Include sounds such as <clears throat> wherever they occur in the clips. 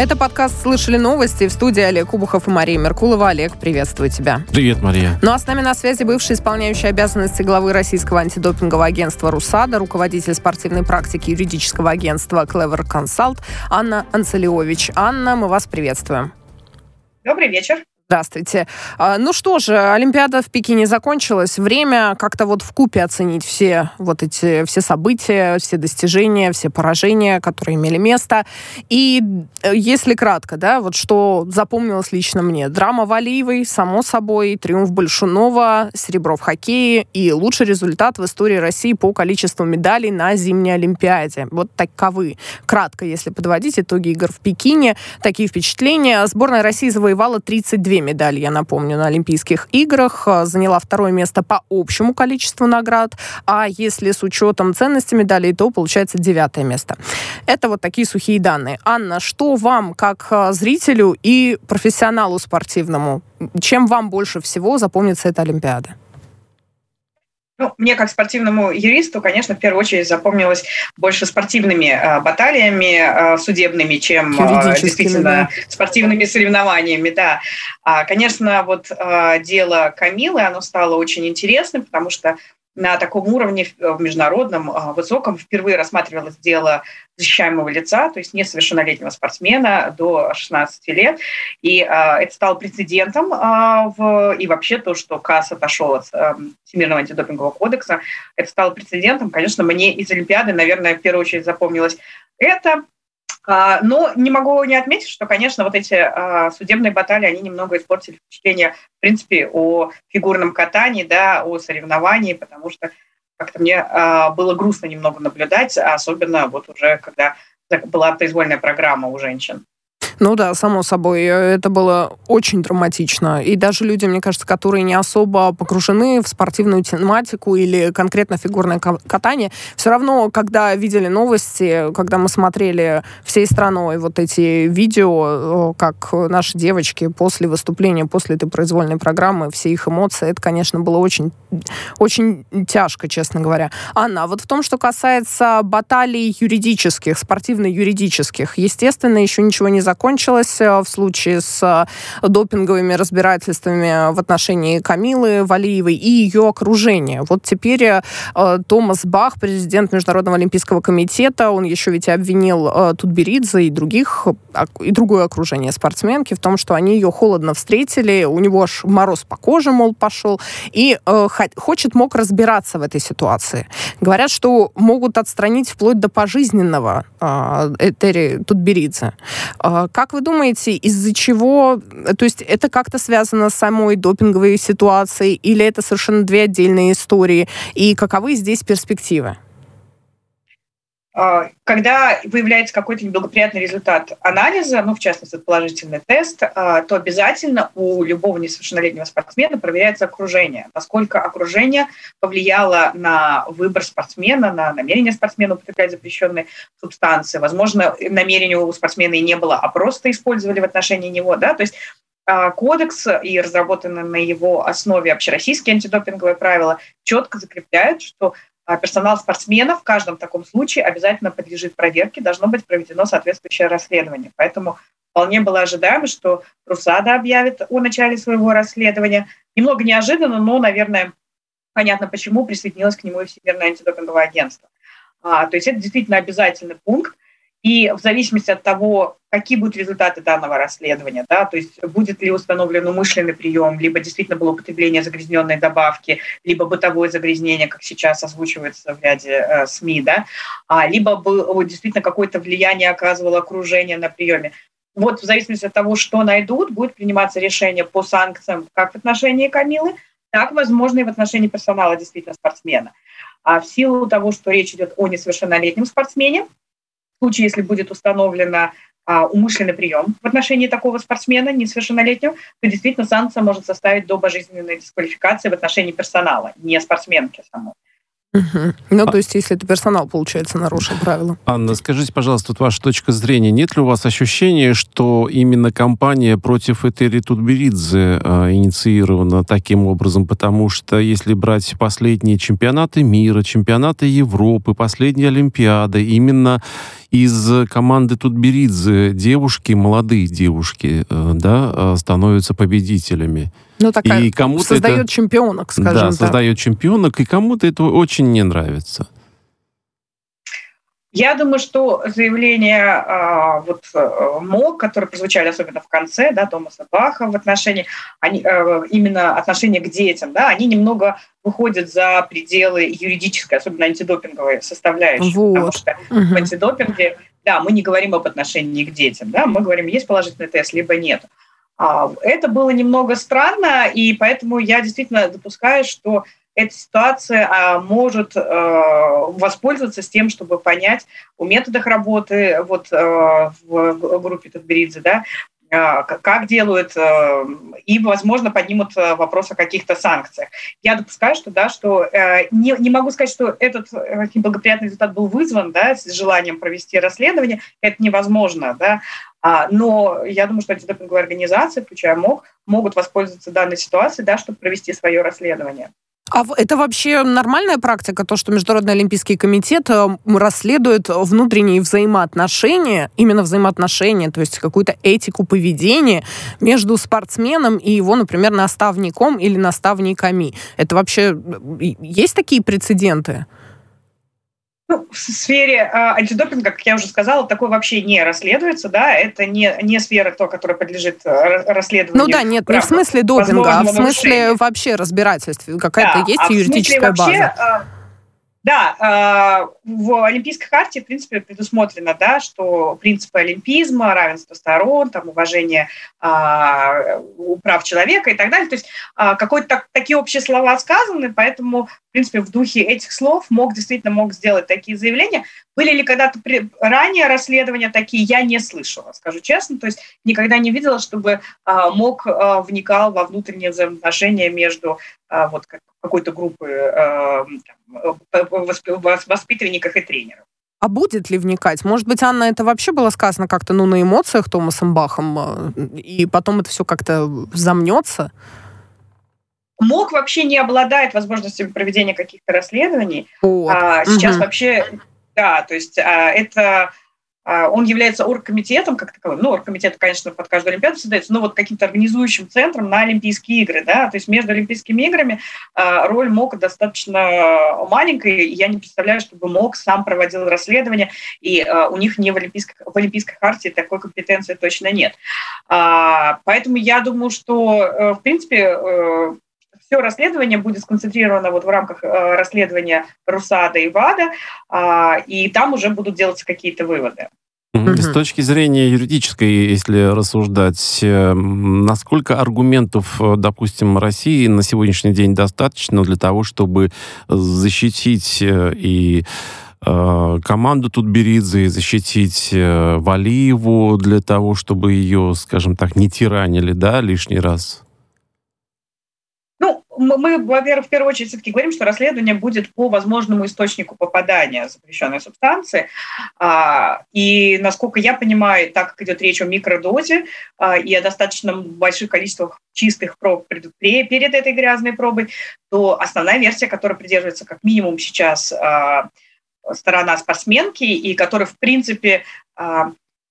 Это подкаст «Слышали новости» в студии Олег Кубухов и Мария Меркулова. Олег, приветствую тебя. Привет, Мария. Ну а с нами на связи бывший исполняющий обязанности главы российского антидопингового агентства «Русада», руководитель спортивной практики юридического агентства «Clever Consult» Анна Анцелиович. Анна, мы вас приветствуем. Добрый вечер. Здравствуйте. А, ну что же, Олимпиада в Пекине закончилась. Время как-то вот в купе оценить все вот эти все события, все достижения, все поражения, которые имели место. И э, если кратко, да, вот что запомнилось лично мне. Драма Валиевой, само собой, триумф Большунова, серебро в хоккее и лучший результат в истории России по количеству медалей на зимней Олимпиаде. Вот таковы. Кратко, если подводить итоги игр в Пекине, такие впечатления. Сборная России завоевала 32 медали, я напомню, на Олимпийских играх, э, заняла второе место по общему количеству наград, а если с учетом ценности медалей, то получается девятое место. Это вот такие сухие данные. Анна, что вам, как э, зрителю и профессионалу спортивному, чем вам больше всего запомнится эта Олимпиада? Ну, мне как спортивному юристу, конечно, в первую очередь запомнилось больше спортивными э, баталиями э, судебными, чем э, действительно да. спортивными соревнованиями. Да. А, конечно, вот э, дело Камилы, оно стало очень интересным, потому что на таком уровне в международном э, высоком впервые рассматривалось дело защищаемого лица, то есть несовершеннолетнего спортсмена до 16 лет. И э, это стало прецедентом э, в, и вообще то, что КАС отошел от э, Всемирного антидопингового кодекса, это стало прецедентом. Конечно, мне из Олимпиады, наверное, в первую очередь запомнилось это. А, но не могу не отметить, что, конечно, вот эти а, судебные баталии, они немного испортили впечатление, в принципе, о фигурном катании, да, о соревновании, потому что как-то мне а, было грустно немного наблюдать, особенно вот уже когда была произвольная программа у женщин. Ну да, само собой, это было очень драматично. И даже люди, мне кажется, которые не особо погружены в спортивную тематику или конкретно фигурное катание, все равно, когда видели новости, когда мы смотрели всей страной вот эти видео, как наши девочки после выступления, после этой произвольной программы, все их эмоции, это, конечно, было очень, очень тяжко, честно говоря. Анна, а вот в том, что касается баталий юридических, спортивно-юридических, естественно, еще ничего не закончилось закончилось э, в случае с э, допинговыми разбирательствами в отношении Камилы Валиевой и ее окружения. Вот теперь э, Томас Бах, президент Международного олимпийского комитета, он еще ведь обвинил Тутберидзе и других, и другое окружение спортсменки в том, что они ее холодно встретили, у него аж мороз по коже, мол, пошел, и хочет, мог разбираться в этой ситуации. Говорят, что могут отстранить вплоть до пожизненного Этери Тутберидзе. Как вы думаете, из-за чего, то есть это как-то связано с самой допинговой ситуацией или это совершенно две отдельные истории? И каковы здесь перспективы? А, когда выявляется какой-то неблагоприятный результат анализа, ну, в частности, положительный тест, а, то обязательно у любого несовершеннолетнего спортсмена проверяется окружение, насколько окружение повлияло на выбор спортсмена, на намерение спортсмена употреблять запрещенные субстанции. Возможно, намерения у спортсмена и не было, а просто использовали в отношении него. Да? То есть а, кодекс и разработанные на его основе общероссийские антидопинговые правила четко закрепляют, что персонал спортсменов в каждом таком случае обязательно подлежит проверке, должно быть проведено соответствующее расследование. Поэтому вполне было ожидаемо, что Русада объявит о начале своего расследования. Немного неожиданно, но, наверное, понятно, почему присоединилось к нему и Всемирное антидопинговое агентство. А, то есть это действительно обязательный пункт. И в зависимости от того, какие будут результаты данного расследования, да, то есть будет ли установлен умышленный прием, либо действительно было употребление загрязненной добавки, либо бытовое загрязнение, как сейчас озвучивается в ряде э, СМИ, да, а, либо было, действительно какое-то влияние оказывало окружение на приеме. Вот в зависимости от того, что найдут, будет приниматься решение по санкциям как в отношении Камилы, так, возможно, и в отношении персонала действительно спортсмена. А в силу того, что речь идет о несовершеннолетнем спортсмене, случае, если будет установлено а, умышленный прием в отношении такого спортсмена несовершеннолетнего, то действительно санкция может составить до пожизненной дисквалификации в отношении персонала, не спортсменки самой. Угу. Ну, то есть, если это персонал, получается, нарушил правила. Анна, скажите, пожалуйста, вот ваша точка зрения. Нет ли у вас ощущения, что именно кампания против Этери Тутберидзе э, инициирована таким образом? Потому что, если брать последние чемпионаты мира, чемпионаты Европы, последние Олимпиады, именно из команды Тутберидзе девушки, молодые девушки, э, да, становятся победителями. Ну, такая и кому-то создает это, чемпионок, скажем да, так. создает чемпионок, и кому-то это очень не нравится. Я думаю, что заявления а, вот э, МОК, которые прозвучали особенно в конце, да, Томаса Баха в отношении, они, э, именно отношения к детям, да, они немного выходят за пределы юридической, особенно антидопинговой составляющей. Вот. Потому что угу. в антидопинге, да, мы не говорим об отношении к детям, да, мы говорим, есть положительный тест, либо нет. А, это было немного странно, и поэтому я действительно допускаю, что эта ситуация а, может а, воспользоваться с тем, чтобы понять о методах работы вот, а, в группе Татберидзе, да, а, как делают, а, и, возможно, поднимут а, вопрос о каких-то санкциях. Я допускаю, что, да, что не, не могу сказать, что этот неблагоприятный результат был вызван да, с желанием провести расследование, это невозможно, да, но я думаю, что антидопинговые организации, включая МОК, могут воспользоваться данной ситуацией, да, чтобы провести свое расследование. А это вообще нормальная практика, то, что Международный Олимпийский комитет э, расследует внутренние взаимоотношения, именно взаимоотношения, то есть какую-то этику поведения между спортсменом и его, например, наставником или наставниками. Это вообще есть такие прецеденты? Ну, в сфере э, антидопинга, как я уже сказала, такое вообще не расследуется, да, это не, не сфера, то, которая подлежит э, расследованию. Ну да, нет, не в смысле допинга, а в смысле вообще разбирательств. Какая-то да, есть а юридическая база? Вообще, э, да, а, в Олимпийской харте, в принципе, предусмотрено, да, что принципы олимпизма, равенство сторон, там, уважение а, прав человека и так далее. То есть а, какой-то так, такие общие слова сказаны, поэтому, в принципе, в духе этих слов мог действительно мог сделать такие заявления. Были ли когда-то при, ранее расследования такие, я не слышала, скажу честно. То есть никогда не видела, чтобы а, МОК а, вникал во внутренние взаимоотношения между вот какой-то группы а, воспитанников и тренеров. А будет ли вникать? Может быть, Анна, это вообще было сказано как-то ну, на эмоциях Томасом Бахом, и потом это все как-то замнется? МОК вообще не обладает возможностью проведения каких-то расследований. Вот. А, сейчас угу. вообще, да, то есть а, это он является оргкомитетом как таковым. Ну, оргкомитет, конечно, под каждую Олимпиаду создается, но вот каким-то организующим центром на Олимпийские игры. Да? То есть между Олимпийскими играми а, роль МОК достаточно маленькая, и я не представляю, чтобы МОК сам проводил расследование, и а, у них не в Олимпийской, в Олимпийской хартии такой компетенции точно нет. Поэтому я думаю, что, э, в принципе, э, все расследование будет сконцентрировано вот в рамках э, расследования РУСАДА и ВАДА, и там уже будут делаться какие-то выводы. С точки зрения юридической, если рассуждать, э, насколько аргументов, э, допустим, России на сегодняшний день достаточно для того, чтобы защитить э, и команду Тутберидзе, защитить Валиеву для того, чтобы ее, скажем так, не тиранили, да, лишний раз? Мы, во-первых, в первую очередь все-таки говорим, что расследование будет по возможному источнику попадания запрещенной субстанции. А, и, насколько я понимаю, так как идет речь о микродозе а, и о достаточно больших количествах чистых проб перед этой грязной пробой, то основная версия, которая придерживается как минимум сейчас а, сторона спортсменки, и которая, в принципе,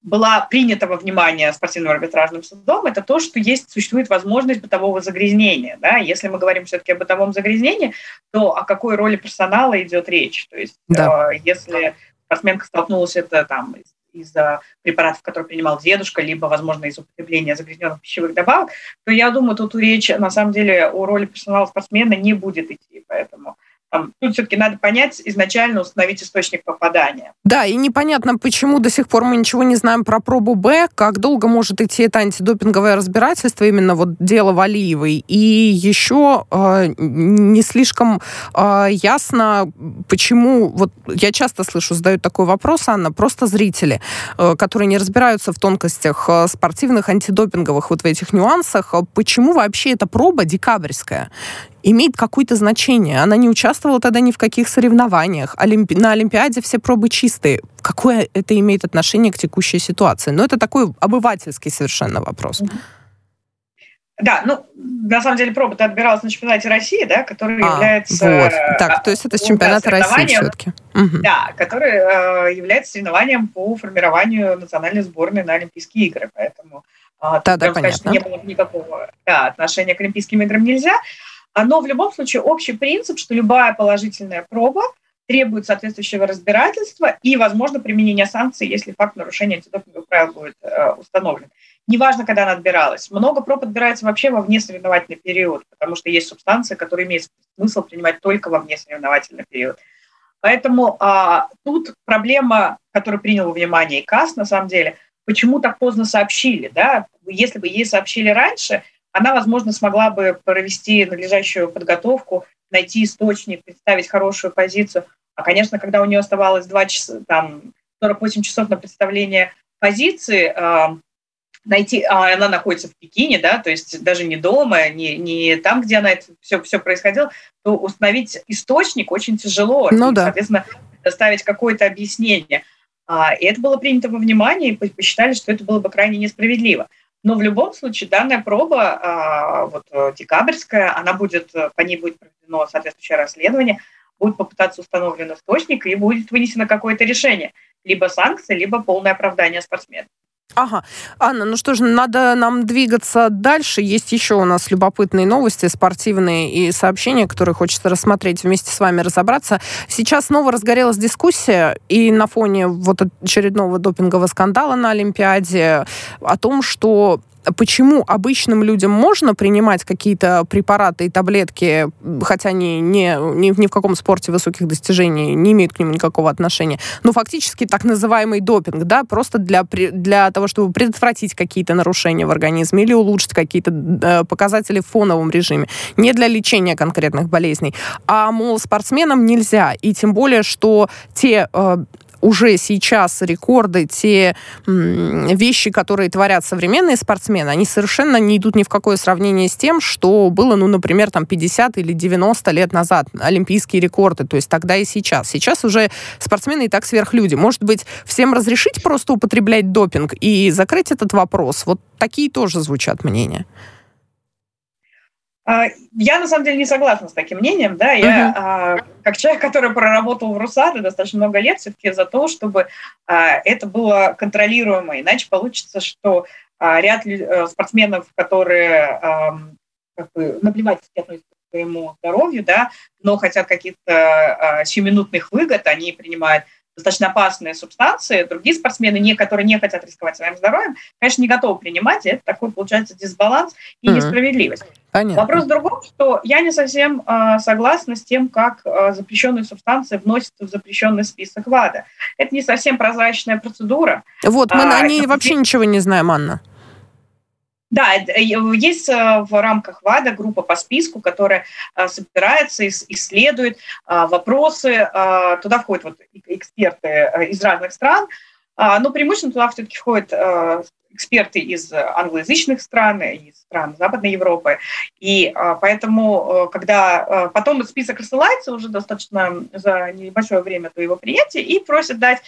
была принята во внимание спортивным арбитражным судом, это то, что есть, существует возможность бытового загрязнения. Да? Если мы говорим все-таки о бытовом загрязнении, то о какой роли персонала идет речь? То есть да. э, если спортсменка столкнулась это там из-за препаратов, которые принимал дедушка, либо, возможно, из употребления загрязненных пищевых добавок, то я думаю, тут речь на самом деле о роли персонала спортсмена не будет идти. Поэтому тут все-таки надо понять, изначально установить источник попадания. Да, и непонятно, почему до сих пор мы ничего не знаем про пробу Б, как долго может идти это антидопинговое разбирательство, именно вот дело Валиевой. И еще э, не слишком э, ясно, почему, вот я часто слышу, задают такой вопрос, Анна, просто зрители, э, которые не разбираются в тонкостях э, спортивных, антидопинговых, вот в этих нюансах, э, почему вообще эта проба декабрьская? Имеет какое-то значение. Она не участвовала тогда ни в каких соревнованиях. Олимпи... На Олимпиаде все пробы чистые. Какое это имеет отношение к текущей ситуации? Но это такой обывательский совершенно вопрос. Да, ну, на самом деле проба отбиралась на чемпионате России, да, который а, является... Вот. Так, то есть это с чемпионата России все-таки. Угу. Да, который э, является соревнованием по формированию национальной сборной на Олимпийские игры. Поэтому э, да, да, сказать, что не было никакого да, отношения к Олимпийским играм нельзя. Но в любом случае общий принцип, что любая положительная проба требует соответствующего разбирательства и, возможно, применения санкций, если факт нарушения антидопинговых правил будет э, установлен. Неважно, когда она отбиралась. Много проб отбирается вообще во внесоревновательный период, потому что есть субстанции, которые имеют смысл принимать только во внесоревновательный период. Поэтому а, тут проблема, которую принял во внимание ИКАС, на самом деле, почему так поздно сообщили. Да? Если бы ей сообщили раньше, она, возможно, смогла бы провести надлежащую подготовку, найти источник, представить хорошую позицию. А, конечно, когда у нее оставалось 2 часа, там, 48 часов на представление позиции, э, найти, а она находится в Пекине, да, то есть даже не дома, не, не там, где она это все, все происходило, то установить источник очень тяжело. Ну и, да. Соответственно, доставить какое-то объяснение. А, и это было принято во внимание, и посчитали, что это было бы крайне несправедливо. Но в любом случае данная проба, а, вот э, декабрьская, она будет, по ней будет проведено соответствующее расследование, будет попытаться установлен источник и будет вынесено какое-то решение. Либо санкции, либо полное оправдание спортсмена. Ага. Анна, ну что ж, надо нам двигаться дальше. Есть еще у нас любопытные новости, спортивные и сообщения, которые хочется рассмотреть вместе с вами, разобраться. Сейчас снова разгорелась дискуссия, и на фоне вот очередного допингового скандала на Олимпиаде о том, что почему обычным людям можно принимать какие-то препараты и таблетки, хотя они не, ни, ни в каком спорте высоких достижений не имеют к нему никакого отношения, но фактически так называемый допинг, да, просто для, для того, чтобы предотвратить какие-то нарушения в организме или улучшить какие-то э, показатели в фоновом режиме, не для лечения конкретных болезней. А, мол, спортсменам нельзя, и тем более, что те э, уже сейчас рекорды, те вещи, которые творят современные спортсмены, они совершенно не идут ни в какое сравнение с тем, что было, ну, например, там 50 или 90 лет назад, олимпийские рекорды, то есть тогда и сейчас. Сейчас уже спортсмены и так сверхлюди. Может быть, всем разрешить просто употреблять допинг и закрыть этот вопрос? Вот такие тоже звучат мнения. А, я на самом деле не согласна с таким мнением, да, я uh-huh. как человек, который проработал в Русаде достаточно много лет, все-таки за то, чтобы а, это было контролируемо, иначе получится, что ряд э, спортсменов, которые как бы наплевать относятся к своему здоровью, да, но хотят каких-то сиюминутных выгод, они принимают достаточно опасные субстанции, другие спортсмены, не, которые не хотят рисковать своим здоровьем, конечно, не готовы принимать, и это такой, получается, дисбаланс и mm-hmm. несправедливость. Понятно. Вопрос в другом, что я не совсем э, согласна с тем, как э, запрещенные субстанции вносятся в запрещенный список ВАДА. Это не совсем прозрачная процедура. Вот, мы а, о ней вообще ничего не знаем, Анна. Да, э, есть э, в рамках ВАДА группа по списку, которая э, собирается, исследует вопросы. Туда входят вот эксперты из разных стран, но преимущественно туда все-таки входят эксперты из англоязычных стран, из стран Западной Европы. И поэтому, когда потом список рассылается уже достаточно за небольшое время до его принятия и просят дать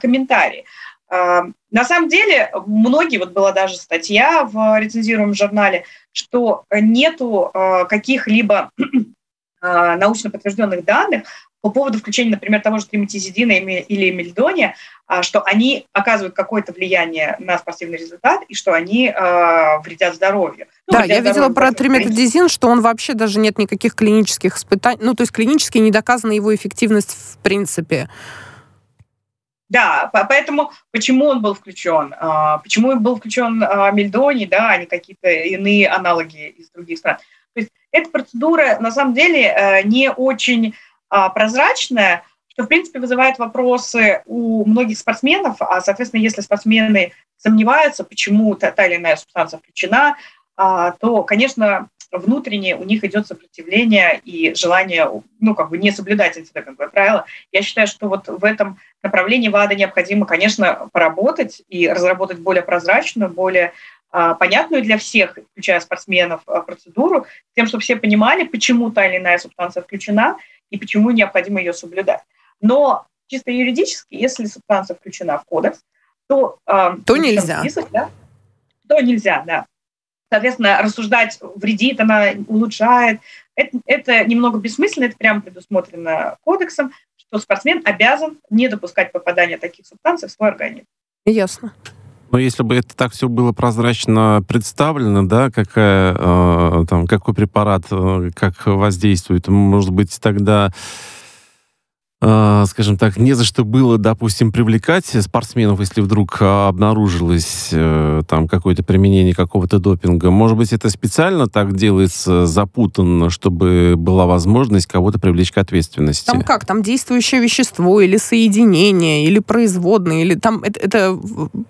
комментарии. На самом деле, многие, вот была даже статья в рецензируемом журнале, что нету а, каких-либо <clears throat> а, научно подтвержденных данных по поводу включения, например, того же триметизидина или мельдония, а, что они оказывают какое-то влияние на спортивный результат и что они вредят здоровью. Ну, да, я видела про триметадизин, что он вообще даже нет никаких клинических испытаний, ну, то есть клинически не доказана его эффективность в принципе. Да, поэтому почему он был включен? А, почему был включен а, Мельдони, да, а не какие-то иные аналоги из других стран? То есть эта процедура на самом деле э, не очень а, прозрачная, что, в принципе, вызывает вопросы у многих спортсменов, а, соответственно, если спортсмены сомневаются, почему та, та или иная субстанция включена, то, конечно, внутренне у них идет сопротивление и желание, ну, как бы не соблюдать эти антидопинговые правила. Я считаю, что вот в этом направлении ВАДА необходимо, конечно, поработать и разработать более прозрачную, более а, понятную для всех, включая спортсменов, а, процедуру, тем, чтобы все понимали, почему та или иная субстанция включена и почему необходимо ее соблюдать. Но чисто юридически, если субстанция включена в кодекс, то... То нельзя. Список, да, то нельзя, да. Соответственно, рассуждать, вредит она, улучшает, это, это немного бессмысленно, это прямо предусмотрено кодексом, что спортсмен обязан не допускать попадания таких субстанций в свой организм. Ясно. Но если бы это так все было прозрачно представлено, да, какая, э, там, какой препарат, э, как воздействует, может быть, тогда а, скажем так, не за что было, допустим, привлекать спортсменов, если вдруг обнаружилось э, там какое-то применение какого-то допинга. Может быть, это специально так делается запутанно, чтобы была возможность кого-то привлечь к ответственности? Там как? Там действующее вещество или соединение, или производные, или там это, это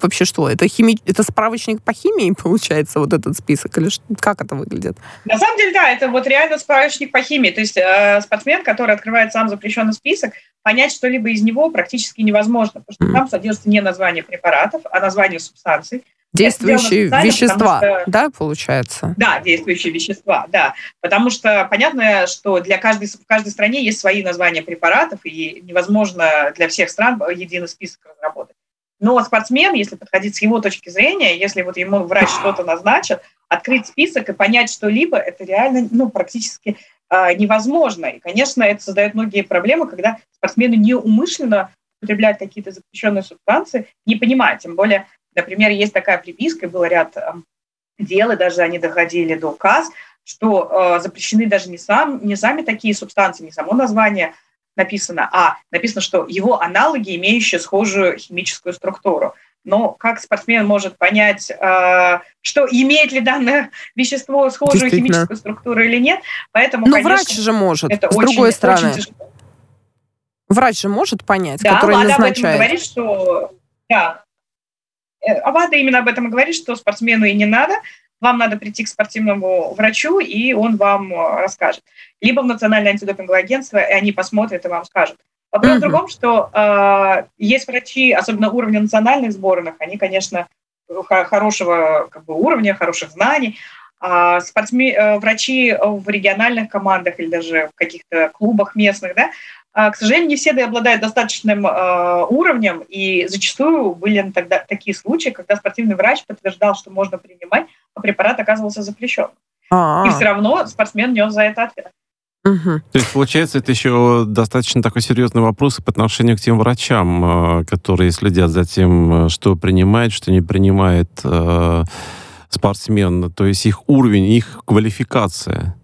вообще что? Это, хими... это справочник по химии, получается, вот этот список? Или как это выглядит? На самом деле, да, это вот реально справочник по химии. То есть э, спортсмен, который открывает сам запрещенный список, понять что-либо из него практически невозможно, потому что там содержится не название препаратов, а название субстанций. Действующие вещества, что, да, получается? Да, действующие вещества, да. Потому что понятно, что для каждой, в каждой стране есть свои названия препаратов, и невозможно для всех стран единый список разработать. Но спортсмен, если подходить с его точки зрения, если вот ему врач что-то назначит, открыть список и понять что-либо, это реально ну, практически а, невозможно. И, конечно, это создает многие проблемы, когда спортсмены неумышленно употребляют какие-то запрещенные субстанции, не понимая. Тем более, например, есть такая приписка, был ряд дел, и даже они доходили до указ, что э, запрещены даже не, сам, не сами такие субстанции, не само название написано, а написано, что его аналоги, имеющие схожую химическую структуру но как спортсмен может понять, э, что имеет ли данное <laughs> вещество схожую химическую структуру или нет. Поэтому, но конечно, врач же может, это с очень, другой стороны. Очень Врач же может понять, да, который ВАДА назначает. об этом говорит, что... Да. Э, а ВАДА именно об этом говорит, что спортсмену и не надо, вам надо прийти к спортивному врачу, и он вам э, расскажет. Либо в Национальное антидопинговое агентство, и они посмотрят и вам скажут. Вопрос mm-hmm. в другом, что э, есть врачи, особенно уровня национальных сборных, они, конечно, хорошего как бы, уровня, хороших знаний, а спортсмен, э, врачи в региональных командах или даже в каких-то клубах местных, да, к сожалению, не все обладают достаточным э, уровнем, и зачастую были тогда такие случаи, когда спортивный врач подтверждал, что можно принимать, а препарат оказывался запрещен. А-а-а. И все равно спортсмен нес за это ответ. Угу. То есть, получается, это еще достаточно такой серьезный вопрос по отношению к тем врачам, э, которые следят за тем, э, что принимает, что не принимает э, спортсмен. То есть их уровень, их квалификация.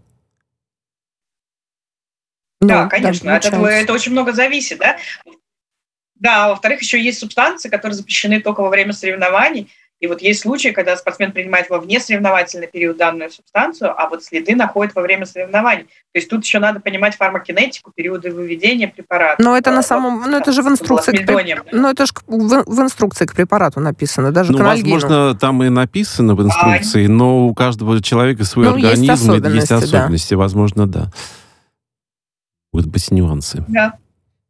Да, да конечно. Да, это, это очень много зависит, да? Да, во-вторых, еще есть субстанции, которые запрещены только во время соревнований. И вот есть случаи, когда спортсмен принимает во внесоревновательный период данную субстанцию, а вот следы находят во время соревнований. То есть тут еще надо понимать фармакинетику, периоды выведения препарата. Но это на самом... Ну, это же в инструкции... К, ну, это же в, в инструкции к препарату написано, даже ну, к возможно, там и написано в инструкции, а... но у каждого человека свой ну, организм, есть особенности, есть особенности да. возможно, да. Будут быть нюансы. Да.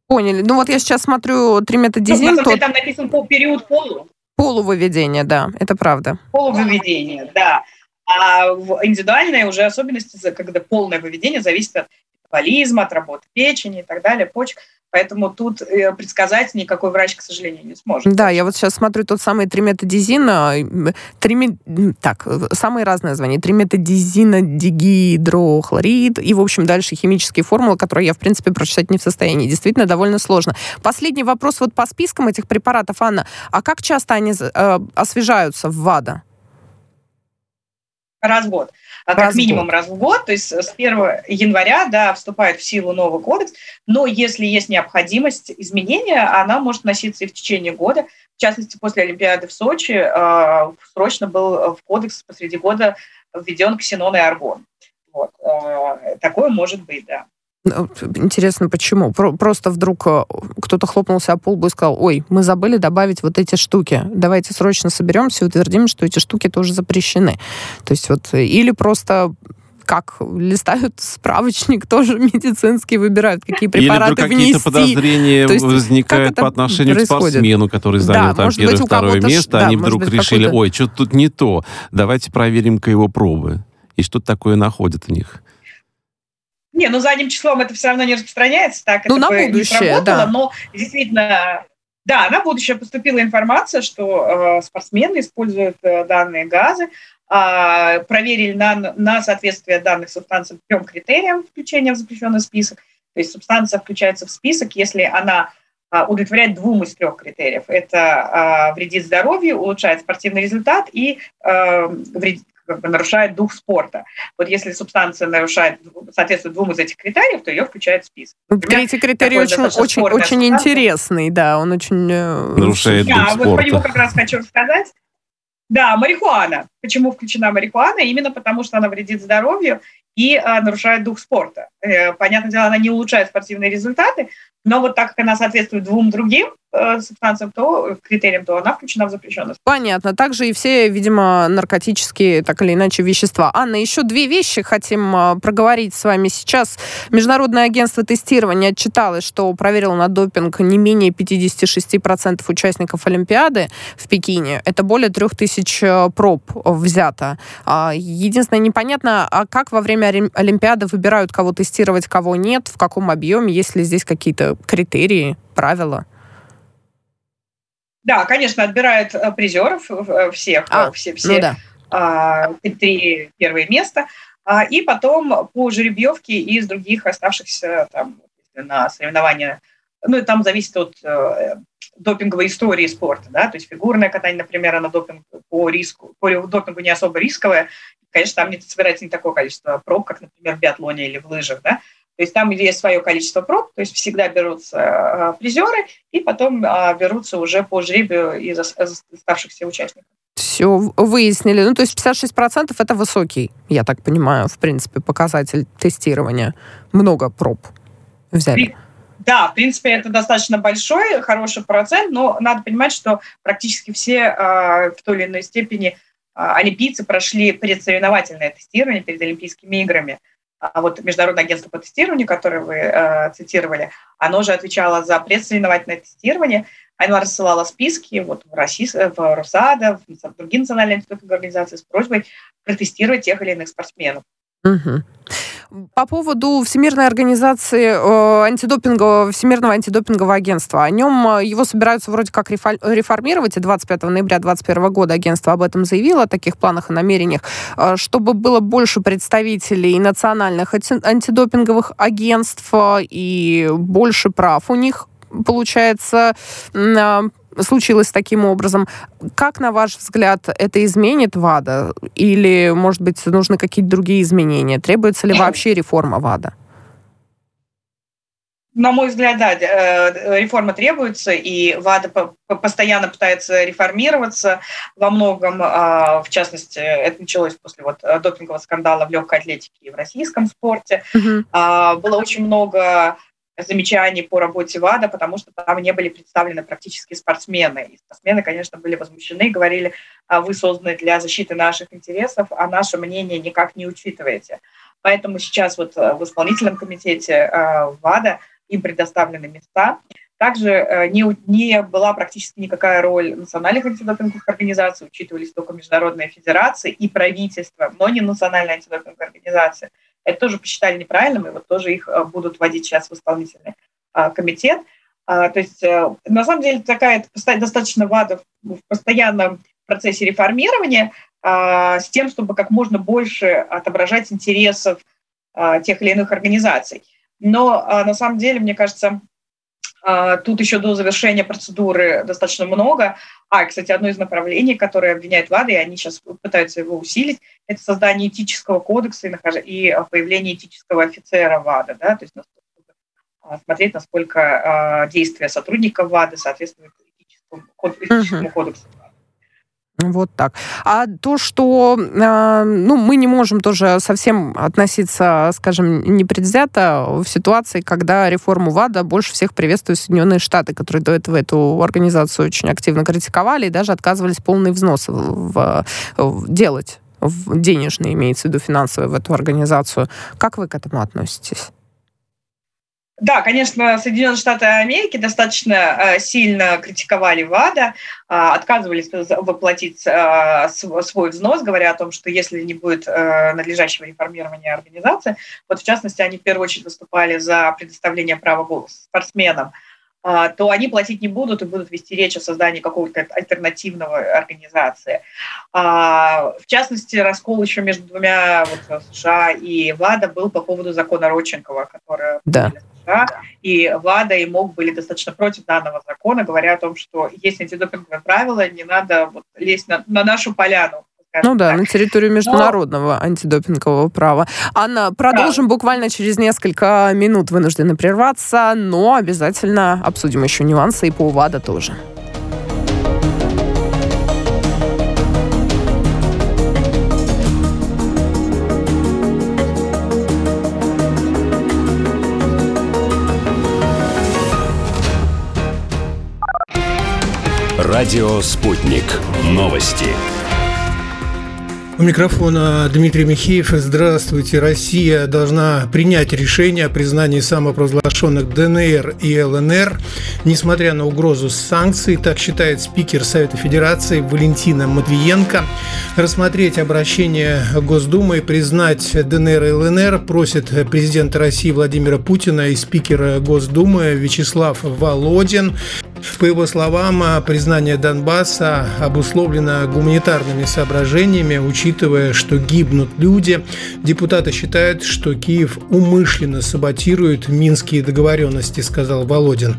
Поняли. Ну вот я сейчас смотрю триметадизин. Ну, тот... там написан по период полу. Полувыведение, да, это правда. Полувыведение, да. А индивидуальные уже особенности, когда полное выведение зависит от метаболизма, от работы печени и так далее, почек. Поэтому тут э, предсказать никакой врач, к сожалению, не сможет. Да, я вот сейчас смотрю тот самый триметадизин, трими... так, самые разные названия. Триметадизина, дигидрохлорид и, в общем, дальше химические формулы, которые я, в принципе, прочитать не в состоянии. Действительно, довольно сложно. Последний вопрос вот по спискам этих препаратов, Анна. А как часто они э, освежаются в ВАДА? Раз в год. А как минимум раз в год, то есть с 1 января да, вступает в силу новый кодекс, но если есть необходимость изменения, она может носиться и в течение года. В частности, после Олимпиады в Сочи э, срочно был в кодекс посреди года введен ксенон и аргон. Вот. Э, такое может быть, да. Ну, интересно, почему? Просто вдруг э, кто-то хлопнулся о полбу и сказал, ой, мы забыли добавить вот эти штуки. Давайте срочно соберемся и утвердим, что эти штуки тоже запрещены. То есть вот, э, или просто как листают справочник, <laughs> тоже медицинский, выбирают, какие препараты Или какие-то подозрения То есть, возникают по отношению происходит? к спортсмену, который занял да, там первое, второе место, да, они вдруг быть, решили, ой, что-то тут не то, давайте проверим-ка его пробы. И что-то такое находят в них. Не, ну задним числом это все равно не распространяется, так ну, это на будущее, не сработало, да. но действительно Да, на будущее поступила информация, что э, спортсмены используют э, данные газы, э, проверили на, на соответствие данных субстанций трем критериям включения в запрещенный список. То есть субстанция включается в список, если она э, удовлетворяет двум из трех критериев. Это э, вредит здоровью, улучшает спортивный результат и э, вредит, как бы нарушает дух спорта. Вот если субстанция нарушает, соответствует двум из этих критериев, то ее включают в список. Например, Третий критерий очень, очень, очень интересный, да, он очень... Э, нарушает да, дух спорта. вот по нему как раз хочу рассказать. Да, марихуана. Почему включена марихуана? Именно потому, что она вредит здоровью и э, нарушает дух спорта. Э, понятное дело, она не улучшает спортивные результаты, но вот так как она соответствует двум другим э, субстанциям, то критериям, то она включена в запрещенность. Понятно. Также и все, видимо, наркотические, так или иначе, вещества. Анна, еще две вещи хотим э, проговорить с вами сейчас. Международное агентство тестирования отчиталось, что проверило на допинг не менее 56% участников Олимпиады в Пекине. Это более 3000 э, проб взято. А, единственное, непонятно, а как во время Олимпиады выбирают, кого тестировать, кого нет, в каком объеме, есть ли здесь какие-то критерии, правила? Да, конечно, отбирают э, призеров э, всех, а, все, все ну да. а, три первые места, а, и потом по жеребьевке из других оставшихся там на соревнования, ну и там зависит от допинговой истории спорта, да, то есть фигурное катание, например, оно допинг по риску, по допингу не особо рисковое, конечно, там не собирается не такое количество проб, как, например, в биатлоне или в лыжах, да, то есть там есть свое количество проб, то есть всегда берутся э, призеры, и потом э, берутся уже по жребию из оставшихся участников. Все, выяснили. Ну, то есть 56% это высокий, я так понимаю, в принципе, показатель тестирования. Много проб взяли. Да, в принципе, это достаточно большой, хороший процент, но надо понимать, что практически все э, в той или иной степени э, олимпийцы прошли предсоревновательное тестирование перед Олимпийскими играми. А вот Международное агентство по тестированию, которое вы э, цитировали, оно же отвечало за предсоревновательное тестирование. Оно рассылало списки вот, в, России, в Росада, в другие национальные организации с просьбой протестировать тех или иных спортсменов. Угу. По поводу Всемирной организации э, антидопингового, Всемирного антидопингового агентства. О нем э, его собираются вроде как реформировать, и 25 ноября 2021 года агентство об этом заявило, о таких планах и намерениях, э, чтобы было больше представителей национальных антидопинговых агентств и больше прав у них получается, случилось таким образом. Как, на ваш взгляд, это изменит ВАДА? Или, может быть, нужны какие-то другие изменения? Требуется ли вообще реформа ВАДА? На мой взгляд, да, э, реформа требуется, и ВАДА постоянно пытается реформироваться во многом. А, в частности, это началось после вот допингового скандала в легкой атлетике и в российском спорте. Угу. Было очень много замечаний по работе ВАДА, потому что там не были представлены практически спортсмены. И спортсмены, конечно, были возмущены, говорили, «А вы созданы для защиты наших интересов, а наше мнение никак не учитываете. Поэтому сейчас вот э, в исполнительном комитете э, ВАДА им предоставлены места. Также э, не, не была практически никакая роль национальных антидопинговых организаций, учитывались только международные федерации и правительство, но не национальная антидопинговая организация. Это тоже посчитали неправильным, и вот тоже их э, будут вводить сейчас в исполнительный а, комитет. А, то есть, э, на самом деле, такая достаточно ВАДА в постоянном процессе реформирования а, с тем, чтобы как можно больше отображать интересов тех или иных организаций. Но на самом деле, мне кажется, тут еще до завершения процедуры достаточно много. А, кстати, одно из направлений, которое обвиняет ВАДА, и они сейчас пытаются его усилить, это создание этического кодекса и появление этического офицера ВАДА. Да? То есть а, смотреть, насколько а, действия сотрудников ВАДА соответствуют этическому кодексу. Вот так. А то, что э, ну, мы не можем тоже совсем относиться, скажем, непредвзято в ситуации, когда реформу ВАДА больше всех приветствуют Соединенные Штаты, которые до этого эту организацию очень активно критиковали и даже отказывались полные взносы в, в, делать, в денежные, имеется в виду финансовые, в эту организацию. Как вы к этому относитесь? Да, конечно, Соединенные Штаты Америки достаточно э, сильно критиковали ВАДА, э, отказывались воплотить э, свой взнос, говоря о том, что если не будет надлежащего реформирования организации, вот в частности, они в первую очередь выступали за предоставление права голоса спортсменам, а, то они платить не будут и будут вести речь о создании какого-то альтернативного организации. А, в частности, раскол еще между двумя вот, США и ВАДА был по поводу закона Родченкова, который да. США, и ВАДА и МОК были достаточно против данного закона, говоря о том, что есть антидопинговые правила, не надо вот, лезть на, на нашу поляну ну да, так. на территорию международного Но... антидопингового права. Анна, продолжим да. буквально через несколько минут. Вынуждены прерваться, но обязательно обсудим еще нюансы и по УВАДа тоже. Радио «Спутник». Новости. У микрофона Дмитрий Михеев. Здравствуйте. Россия должна принять решение о признании самопровозглашенных ДНР и ЛНР, несмотря на угрозу санкций, так считает спикер Совета Федерации Валентина Матвиенко. Рассмотреть обращение Госдумы и признать ДНР и ЛНР просит президента России Владимира Путина и спикера Госдумы Вячеслав Володин. По его словам, признание Донбасса обусловлено гуманитарными соображениями, учитывая, что гибнут люди. Депутаты считают, что Киев умышленно саботирует минские договоренности, сказал Володин.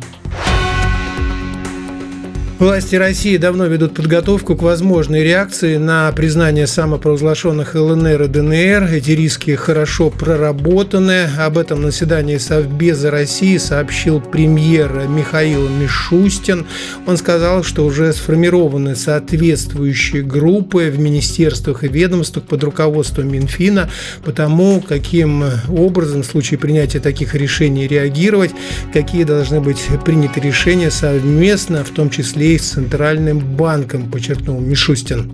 Власти России давно ведут подготовку к возможной реакции на признание самопровозглашенных ЛНР и ДНР. Эти риски хорошо проработаны. Об этом на заседании Совбеза России сообщил премьер Михаил Мишустин. Он сказал, что уже сформированы соответствующие группы в министерствах и ведомствах под руководством Минфина по тому, каким образом в случае принятия таких решений реагировать, какие должны быть приняты решения совместно, в том числе рублей с Центральным банком, подчеркнул Мишустин.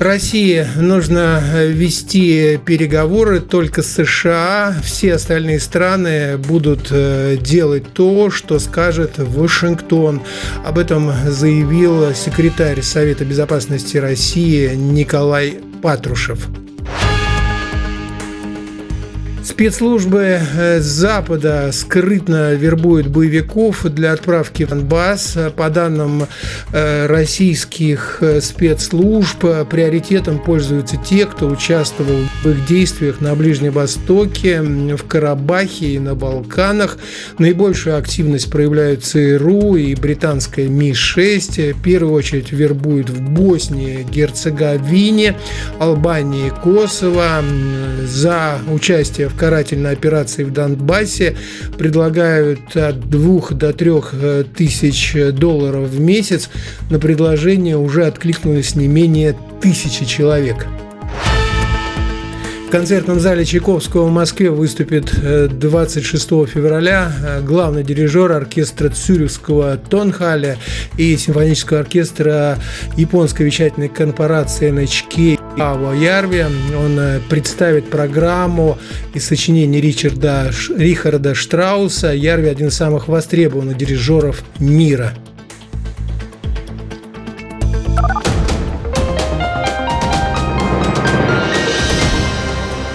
России нужно вести переговоры только с США. Все остальные страны будут э, делать то, что скажет Вашингтон. Об этом заявил секретарь Совета безопасности России Николай Патрушев. Спецслужбы э, Запада скрытно вербуют боевиков для отправки в Донбасс. По данным э, российских э, спецслужб, приоритетом пользуются те, кто участвовал в их действиях на Ближнем Востоке, в Карабахе и на Балканах. Наибольшую активность проявляют ЦРУ и британская Ми-6. В первую очередь вербуют в Боснии, Герцеговине, Албании, Косово. За участие в карательной операции в Донбассе предлагают от 2 до 3 э, тысяч долларов в месяц. На предложение уже откликнулось не менее тысячи человек. В концертном зале Чайковского в Москве выступит 26 э, февраля э, главный дирижер оркестра Цюрихского Тонхаля и симфонического оркестра японской вещательной корпорации NHK Аво Ярви. Он э, представит программу из сочинений Ричарда, Рихарда Штрауса. Ярви – один из самых востребованных дирижеров мира –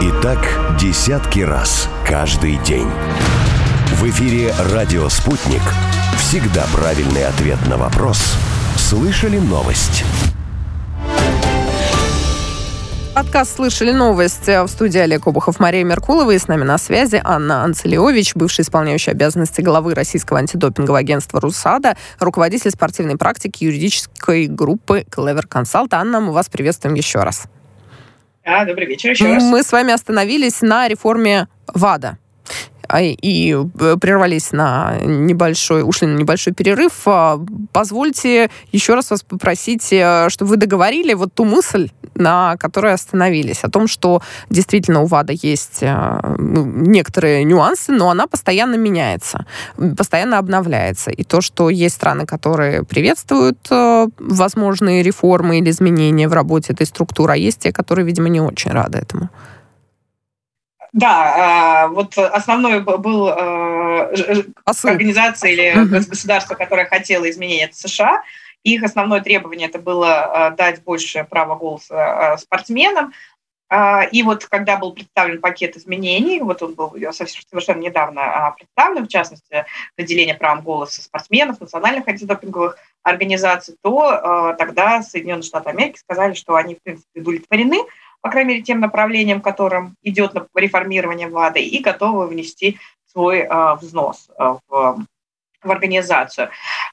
И так десятки раз каждый день. В эфире «Радио Спутник». Всегда правильный ответ на вопрос. Слышали новость? Подкаст «Слышали новость» в студии Олег Обухов, Мария Меркулова и с нами на связи Анна Анцелиович, бывший исполняющий обязанности главы российского антидопингового агентства «Русада», руководитель спортивной практики юридической группы «Клевер Консалт». Анна, мы вас приветствуем еще раз. Да, добрый вечер еще раз. Мы с вами остановились на реформе ВАДА. А, и э, прервались на небольшой, ушли на небольшой перерыв. А, позвольте еще раз вас попросить, э, чтобы вы договорили вот ту мысль, на которой остановились, о том, что действительно у ВАДА есть э, ну, некоторые нюансы, но она постоянно меняется, постоянно обновляется. И то, что есть страны, которые приветствуют возможные реформы или изменения в работе этой структуры, а есть те, которые, видимо, не очень рады этому. Да, а, вот основной был э, организация или государство, которое хотело изменения, это США. Их основное требование это было э, дать больше права голоса э, спортсменам. А, и вот когда был представлен пакет изменений, вот он был совершенно недавно а, представлен, в частности, наделение правом голоса спортсменов, национальных антидопинговых организаций, то тогда Соединенные Штаты Америки сказали, что они, в принципе, удовлетворены по крайней мере, тем направлением, которым идет реформирование ВАДы, и готовы внести свой э, взнос э, в, в организацию.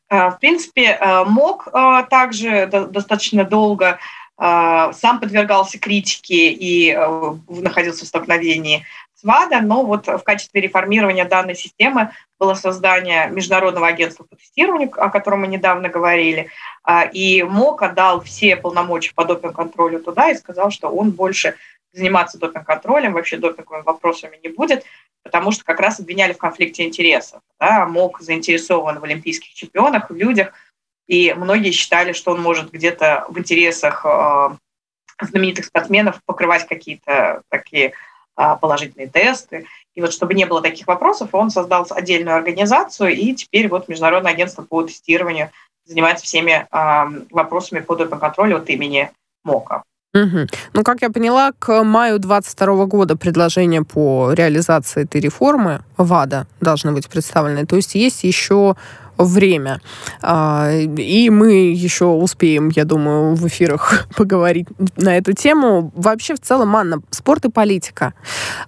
Э, в принципе, МОК также достаточно долго сам подвергался критике и находился в столкновении с ВАДА, но вот в качестве реформирования данной системы было создание Международного агентства по тестированию, о котором мы недавно говорили, а, и МОК отдал все полномочия по допинг-контролю туда и сказал, что он больше заниматься допинг-контролем, вообще допинговыми вопросами не будет, потому что как раз обвиняли в конфликте интересов. Да? МОК заинтересован в олимпийских чемпионах, в людях, и многие считали, что он может где-то в интересах э, знаменитых спортсменов покрывать какие-то такие э, положительные тесты. И вот чтобы не было таких вопросов, он создал отдельную организацию, и теперь вот Международное агентство по тестированию занимается всеми э, вопросами по допинг-контролю от имени МОКа. Угу. Ну, как я поняла, к маю 2022 года предложение по реализации этой реформы ВАДА должны быть представлены. То есть есть еще время. А, и мы еще успеем, я думаю, в эфирах <laughs> поговорить на эту тему. Вообще, в целом, Анна, спорт и политика.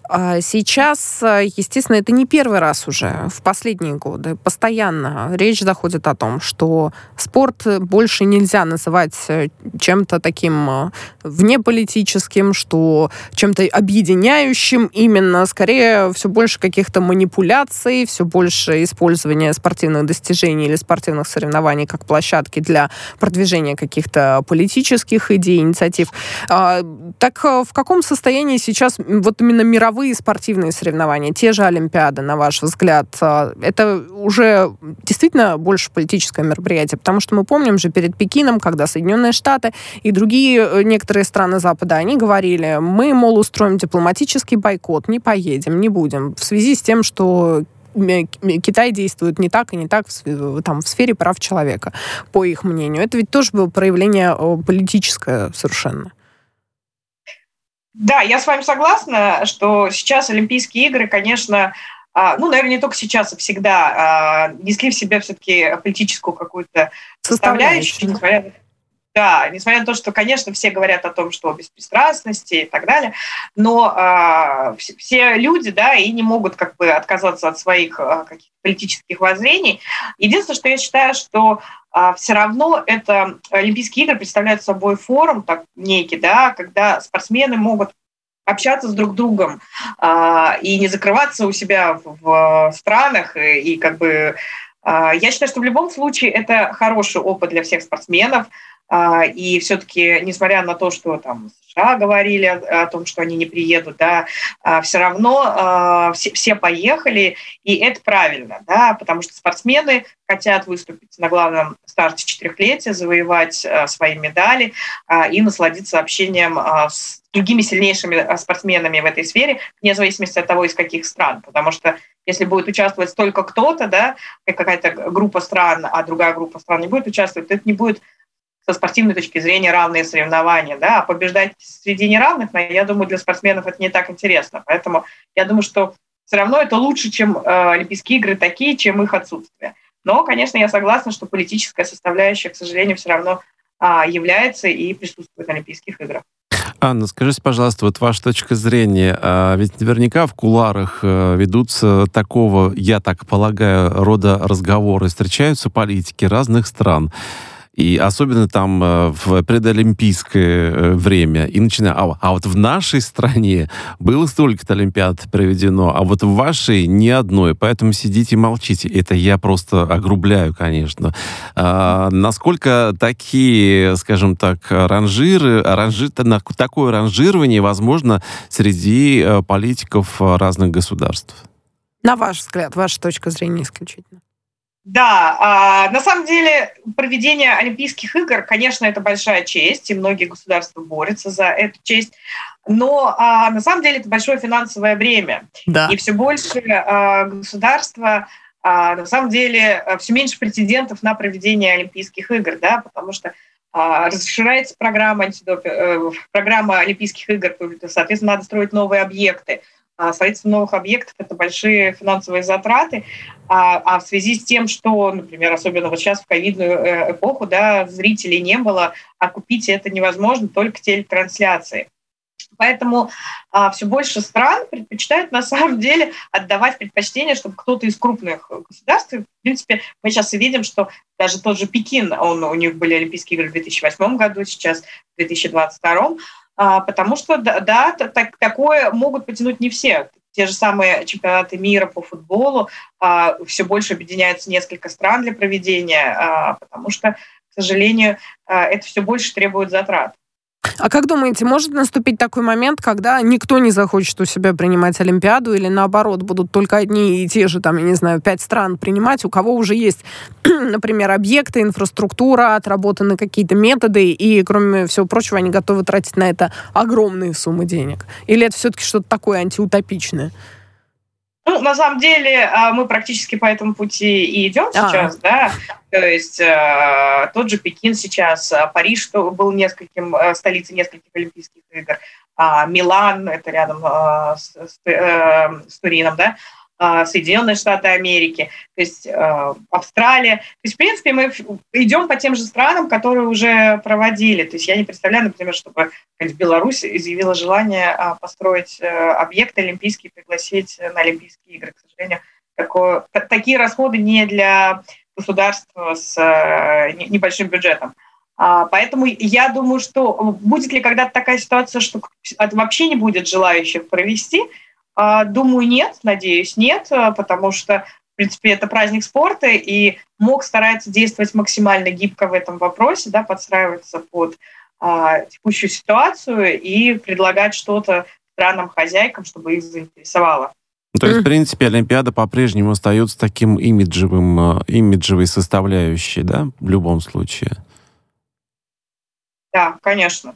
А, сейчас, естественно, это не первый раз уже, в последние годы. Постоянно речь заходит о том, что спорт больше нельзя называть э, чем-то таким э, внеполитическим, что чем-то объединяющим именно. Скорее, все больше каких-то манипуляций, все больше использования спортивных достижений движений или спортивных соревнований как площадки для продвижения каких-то политических идей, инициатив. А, так э, в каком состоянии сейчас вот именно мировые спортивные соревнования, те же Олимпиады, на ваш взгляд, а, это уже действительно больше политическое мероприятие? Потому что мы помним же перед Пекином, когда Соединенные Штаты и другие э, некоторые страны Запада, они говорили, мы, мол, устроим дипломатический бойкот, не поедем, не будем, в связи с тем, что Китай действует не так и не так в, там, в сфере прав человека, по их мнению. Это ведь тоже было проявление политическое совершенно. Да, я с вами согласна, что сейчас Олимпийские игры, конечно, а, ну, наверное, не только сейчас, а всегда а, несли в себе все-таки политическую какую-то составляющую, несмотря да, несмотря на то, что, конечно, все говорят о том, что беспристрастности и так далее, но э, все, все люди, да, и не могут как бы отказаться от своих э, каких-то политических воззрений. Единственное, что я считаю, что э, все равно это Олимпийские игры представляют собой форум так некий, да, когда спортсмены могут общаться с друг другом э, и не закрываться у себя в, в странах и, и как бы я считаю, что в любом случае это хороший опыт для всех спортсменов. А, и все-таки, несмотря на то, что там США говорили о, том, что они не приедут, да, а, все равно а, все, все поехали, и это правильно, да, потому что спортсмены хотят выступить на главном старте четырехлетия, завоевать свои медали и насладиться общением с другими сильнейшими спортсменами в этой сфере, вне зависимости от того, из каких стран. Потому что если будет участвовать только кто-то, да, какая-то группа стран, а другая группа стран не будет участвовать, то это не будет со спортивной точки зрения равные соревнования, да, а побеждать среди неравных, я думаю, для спортсменов это не так интересно. Поэтому я думаю, что все равно это лучше, чем э, Олимпийские игры такие, чем их отсутствие. Но, конечно, я согласна, что политическая составляющая, к сожалению, все равно а, является и присутствует на Олимпийских играх. Анна, скажите, пожалуйста, вот ваша точка зрения, а ведь наверняка в куларах э, ведутся такого, я так полагаю, рода разговоры, встречаются политики разных стран. И особенно там э, в предолимпийское э, время, и начиная, а, а вот в нашей стране было столько-то Олимпиад проведено, а вот в вашей ни одной, поэтому сидите и молчите. Это я просто огрубляю, конечно. А, насколько такие, скажем так, ранжиры, ранжи, такое ранжирование возможно среди э, политиков разных государств? На ваш взгляд, ваша точка зрения исключительно. Да, а, на самом деле проведение Олимпийских игр, конечно, это большая честь, и многие государства борются за эту честь, но а, на самом деле это большое финансовое бремя. Да. И все больше а, государства на самом деле все меньше претендентов на проведение Олимпийских игр, да, потому что расширяется программа, э, программа Олимпийских игр, соответственно, надо строить новые объекты. А строительство новых объектов – это большие финансовые затраты, а, а в связи с тем, что, например, особенно вот сейчас в ковидную э, эпоху, да, зрителей не было, а купить это невозможно, только телетрансляции. Поэтому а, все больше стран предпочитают на самом деле отдавать предпочтение, чтобы кто-то из крупных государств, в принципе, мы сейчас и видим, что даже тот же Пекин, он, у них были Олимпийские игры в 2008 году, сейчас в 2022, а, потому что, да, так, такое могут потянуть не все. Те же самые чемпионаты мира по футболу а, все больше объединяются несколько стран для проведения, а, потому что, к сожалению, это все больше требует затрат. А как думаете, может наступить такой момент, когда никто не захочет у себя принимать Олимпиаду, или наоборот, будут только одни и те же, там, я не знаю, пять стран принимать, у кого уже есть, <clears throat> например, объекты, инфраструктура, отработаны какие-то методы, и, кроме всего прочего, они готовы тратить на это огромные суммы денег? Или это все-таки что-то такое антиутопичное? Ну, на самом деле, а, мы практически по этому пути и идем а. сейчас, да. То есть э, тот же Пекин сейчас, а, Париж что был нескольким, э, столицей нескольких Олимпийских игр, а Милан, это рядом э, с, с, э, с Турином, да, Соединенные Штаты Америки, то есть а, Австралия. То есть, в принципе, мы идем по тем же странам, которые уже проводили. То есть я не представляю, например, чтобы Беларусь изъявила желание а, построить э, объект олимпийский, пригласить на Олимпийские игры. К сожалению, такое, такие расходы не для государства с э, небольшим бюджетом. Поэтому я думаю, что будет ли когда-то такая ситуация, что вообще не будет желающих провести – а, думаю, нет, надеюсь, нет, а, потому что, в принципе, это праздник спорта, и МОК старается действовать максимально гибко в этом вопросе, да, подстраиваться под а, текущую ситуацию и предлагать что-то странам-хозяйкам, чтобы их заинтересовало. То есть, в принципе, Олимпиада по-прежнему остается таким имиджевым, имиджевой составляющей, да, в любом случае? Да, конечно.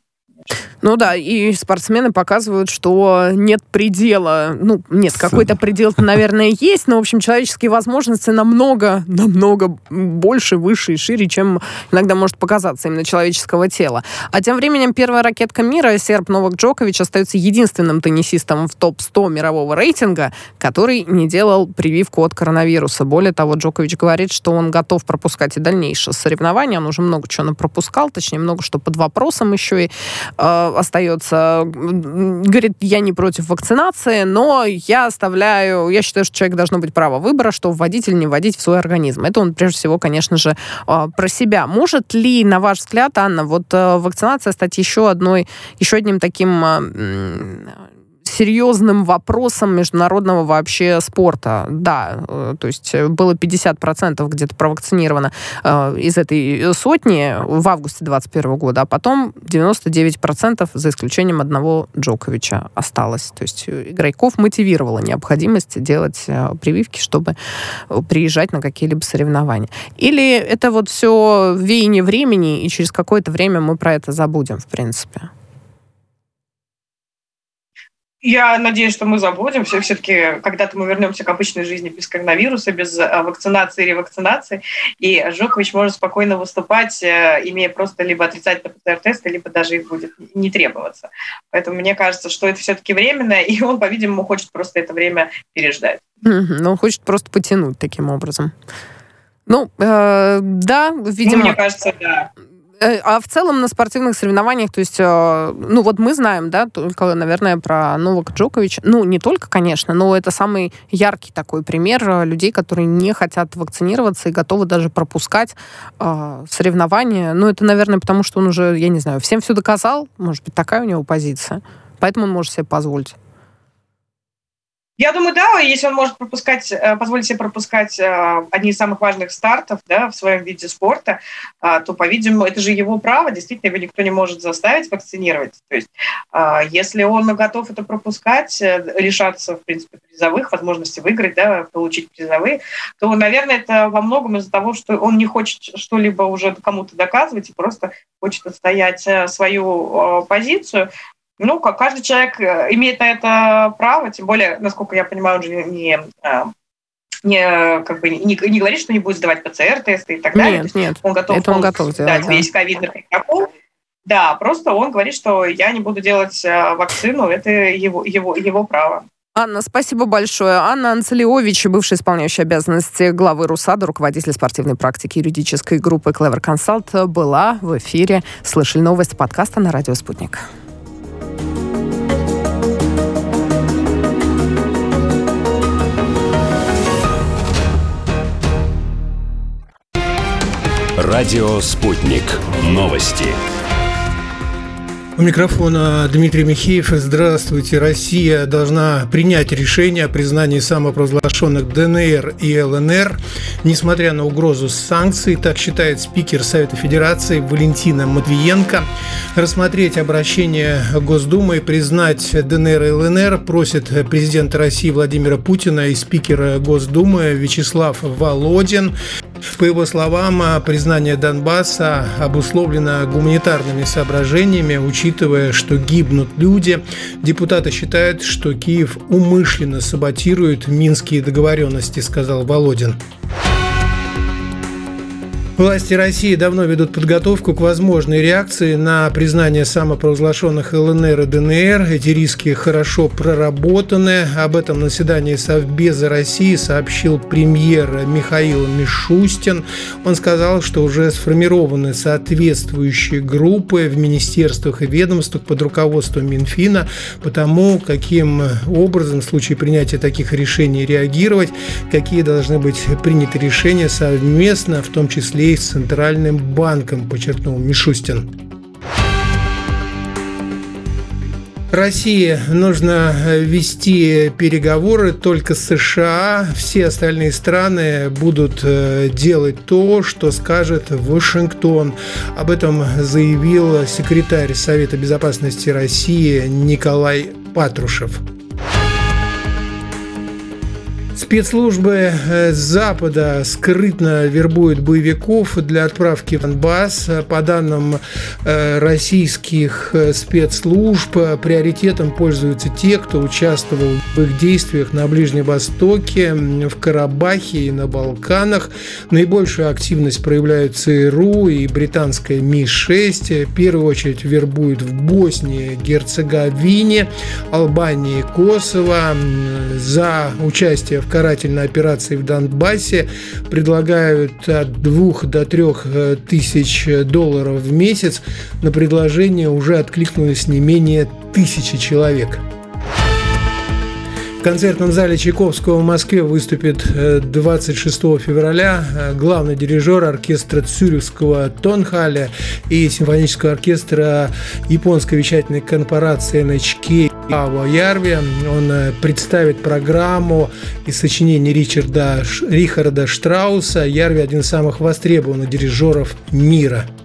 Ну да, и спортсмены показывают, что нет предела. Ну, нет, какой-то предел, наверное, есть, но, в общем, человеческие возможности намного, намного больше, выше и шире, чем иногда может показаться именно человеческого тела. А тем временем первая ракетка мира, серб Новак Джокович, остается единственным теннисистом в топ-100 мирового рейтинга, который не делал прививку от коронавируса. Более того, Джокович говорит, что он готов пропускать и дальнейшие соревнования. Он уже много чего пропускал, точнее, много что под вопросом еще и э, остается. Говорит, я не против вакцинации, но я оставляю, я считаю, что человек должно быть право выбора, что вводить или не вводить в свой организм. Это он, прежде всего, конечно же, э, про себя. Может ли, на ваш взгляд, Анна, вот э, вакцинация стать еще одной, еще одним таким серьезным вопросом международного вообще спорта. Да, э, то есть э, было 50% где-то провакцинировано э, из этой сотни в августе 2021 года, а потом 99% за исключением одного Джоковича осталось. То есть игроков мотивировала необходимость делать прививки, чтобы приезжать на какие-либо соревнования. Или это вот все веяние времени, и через какое-то время мы про это забудем, в принципе? Я надеюсь, что мы забудем. Все-таки когда-то мы вернемся к обычной жизни без коронавируса, без э, вакцинации и ревакцинации. И Жокович может спокойно выступать, э, имея просто либо отрицательный ПЦР-тест, либо даже их будет не требоваться. Поэтому мне кажется, что это все-таки временно, <laughs> и он, по-видимому, хочет просто это время переждать. Но он хочет просто потянуть таким образом. Ну, э, да, видимо... Ну, мне кажется, да а в целом на спортивных соревнованиях, то есть, э, ну вот мы знаем, да, только, наверное, про Новака Джоковича. Ну, не только, конечно, но это самый яркий такой пример э, людей, которые не хотят вакцинироваться и готовы даже пропускать э, соревнования. Ну, это, наверное, потому что он уже, я не знаю, всем все доказал. Может быть, такая у него позиция. Поэтому он может себе позволить. Я думаю, да, если он может пропускать, э, позволить себе пропускать э, одни из самых важных стартов да, в своем виде спорта, э, то, по-видимому, это же его право, действительно, его никто не может заставить вакцинировать. То есть, если он готов это пропускать, лишаться, в принципе, призовых, возможности выиграть, да, получить призовые, то, наверное, это во многом из-за того, что он не хочет что-либо уже кому-то доказывать и просто хочет отстоять свою позицию. Ну, как каждый человек э, имеет на это право, тем более, насколько я понимаю, он же не, э, не, как бы, не, не говорит, что не будет сдавать ПЦР-тесты и так далее. Нет, нет, он готов, это он готов сделать, да. весь ковидный протокол. Да, просто он говорит, что я не буду делать э, вакцину, это его, его, его право. Анна, спасибо большое. Анна Анцелиович, бывший исполняющий обязанности главы РУСАДА, руководитель спортивной практики юридической группы Clever Consult, была в эфире. Слышали новости подкаста на радио «Спутник». Радио «Спутник». Новости. У микрофона Дмитрий Михеев. Здравствуйте. Россия должна принять решение о признании самопровозглашенных ДНР и ЛНР, несмотря на угрозу санкций, так считает спикер Совета Федерации Валентина Матвиенко. Рассмотреть обращение Госдумы и признать ДНР и ЛНР просит президента России Владимира Путина и спикера Госдумы Вячеслав Володин. По его словам, признание Донбасса обусловлено гуманитарными соображениями, учитывая, что гибнут люди. Депутаты считают, что Киев умышленно саботирует минские договоренности, сказал Володин. Власти России давно ведут подготовку к возможной реакции на признание самопровозглашенных ЛНР и ДНР. Эти риски хорошо проработаны. Об этом на заседании Совбеза России сообщил премьер Михаил Мишустин. Он сказал, что уже сформированы соответствующие группы в министерствах и ведомствах под руководством Минфина по тому, каким образом в случае принятия таких решений реагировать, какие должны быть приняты решения совместно, в том числе рублей с Центральным банком, подчеркнул Мишустин. России нужно вести переговоры только с США. Все остальные страны будут э, делать то, что скажет Вашингтон. Об этом заявил секретарь Совета безопасности России Николай Патрушев. Спецслужбы э, Запада скрытно вербуют боевиков для отправки в Донбасс. По данным э, российских э, спецслужб, приоритетом пользуются те, кто участвовал в их действиях на Ближнем Востоке, в Карабахе и на Балканах. Наибольшую активность проявляют ЦРУ и британская Ми-6. В первую очередь вербуют в Боснии, Герцеговине, Албании Косово. За участие в карательной операции в Донбассе предлагают от 2 до 3 э, тысяч долларов в месяц. На предложение уже откликнулось не менее тысячи человек. Концертном зале Чайковского в Москве выступит 26 э, февраля э, главный дирижер оркестра Цюрихского Тонхаля и симфонического оркестра японской вещательной корпорации NHK Аво Ярви. Он э, представит программу из сочинений Ричарда, Рихарда Штрауса. Ярви – один из самых востребованных дирижеров мира –